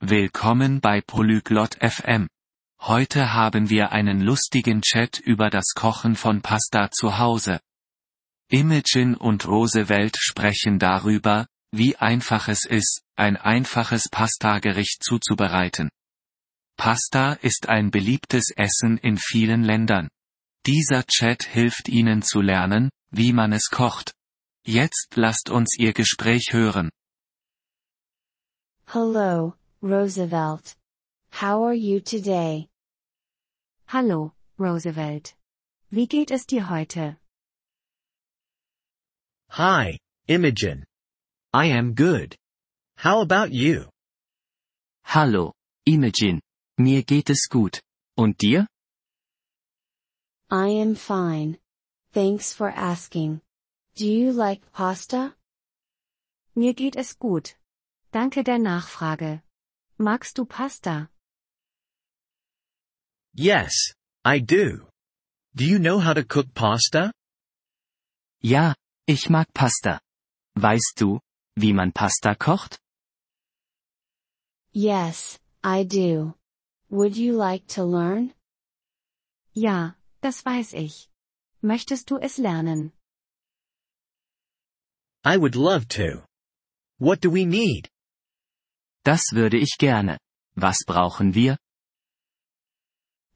Willkommen bei Polyglot FM. Heute haben wir einen lustigen Chat über das Kochen von Pasta zu Hause. Imogen und Roosevelt sprechen darüber, wie einfach es ist, ein einfaches Pastagericht zuzubereiten. Pasta ist ein beliebtes Essen in vielen Ländern. Dieser Chat hilft Ihnen zu lernen, wie man es kocht. Jetzt lasst uns Ihr Gespräch hören. Hello, Roosevelt. How are you today? Hallo, Roosevelt. Wie geht es dir heute? Hi, Imogen. I am good. How about you? Hallo, Imogen. Mir geht es gut. Und dir? I am fine. Thanks for asking. Do you like pasta? Mir geht es gut. Danke der Nachfrage. Magst du Pasta? Yes, I do. Do you know how to cook pasta? Ja, ich mag Pasta. Weißt du, wie man Pasta kocht? Yes, I do. Would you like to learn? Ja, das weiß ich. Möchtest du es lernen? I would love to. What do we need? Das würde ich gerne. Was brauchen wir?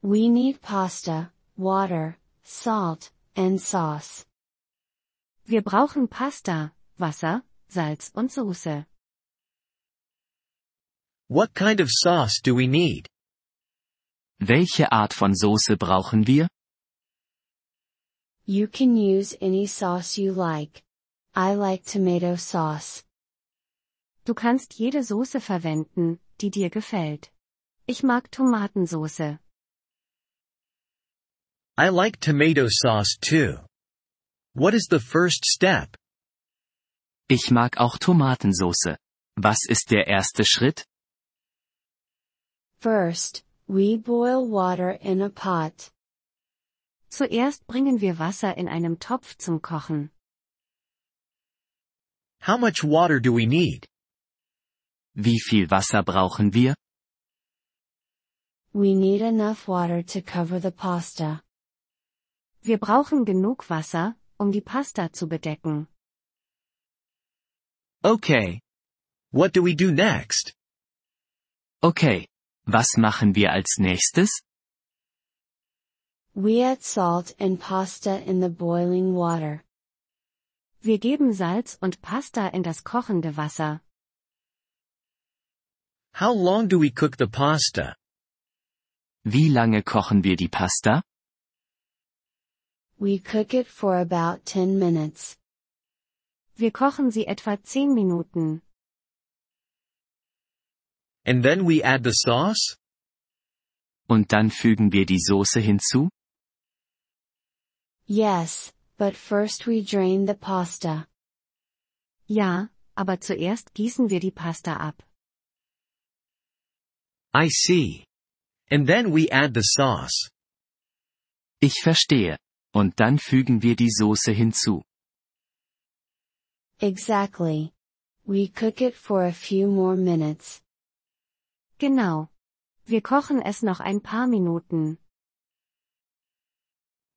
We need pasta, water, salt, and sauce. Wir brauchen Pasta, Wasser, Salz und Soße. What kind of sauce do we need? Welche Art von Soße brauchen wir? You can use any sauce you like. I like tomato sauce. Du kannst jede Soße verwenden, die dir gefällt. Ich mag Tomatensoße. I like tomato sauce too. What is the first step? Ich mag auch Tomatensoße. Was ist der erste Schritt? First, we boil water in a pot. Zuerst bringen wir Wasser in einem Topf zum Kochen. How much water do we need? Wie viel Wasser brauchen wir? We need enough water to cover the pasta. Wir brauchen genug Wasser, um die Pasta zu bedecken. Okay. What do we do next? Okay. Was machen wir als nächstes? We add salt and pasta in the boiling water. Wir geben Salz und Pasta in das kochende Wasser. How long do we cook the pasta? Wie lange kochen wir die Pasta? We cook it for about 10 minutes. Wir kochen sie etwa 10 Minuten. And then we add the sauce? Und dann fügen wir die Soße hinzu? Yes, but first we drain the pasta. Ja, aber zuerst gießen wir die Pasta ab. I see. And then we add the sauce. Ich verstehe. Und dann fügen wir die Soße hinzu. Exactly. We cook it for a few more minutes. Genau. Wir kochen es noch ein paar Minuten.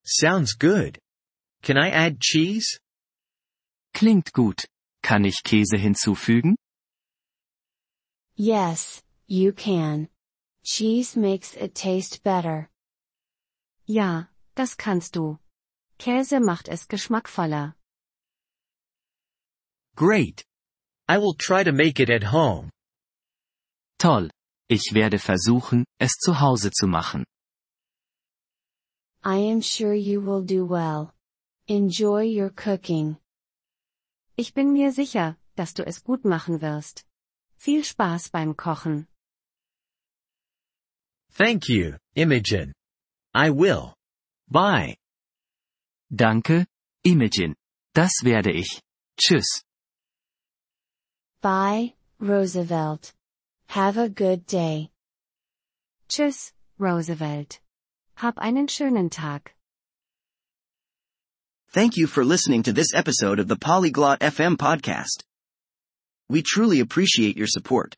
Sounds good. Can I add cheese? Klingt gut. Kann ich Käse hinzufügen? Yes, you can. Cheese makes it taste better. Ja, das kannst du. Käse macht es geschmackvoller. Great. I will try to make it at home. Toll. Ich werde versuchen, es zu Hause zu machen. I am sure you will do well. Enjoy your cooking. Ich bin mir sicher, dass du es gut machen wirst. Viel Spaß beim Kochen. Thank you, Imogen. I will. Bye. Danke, Imogen. Das werde ich. Tschüss. Bye, Roosevelt. Have a good day. Tschüss, Roosevelt. Hab einen schönen Tag. Thank you for listening to this episode of the Polyglot FM podcast. We truly appreciate your support.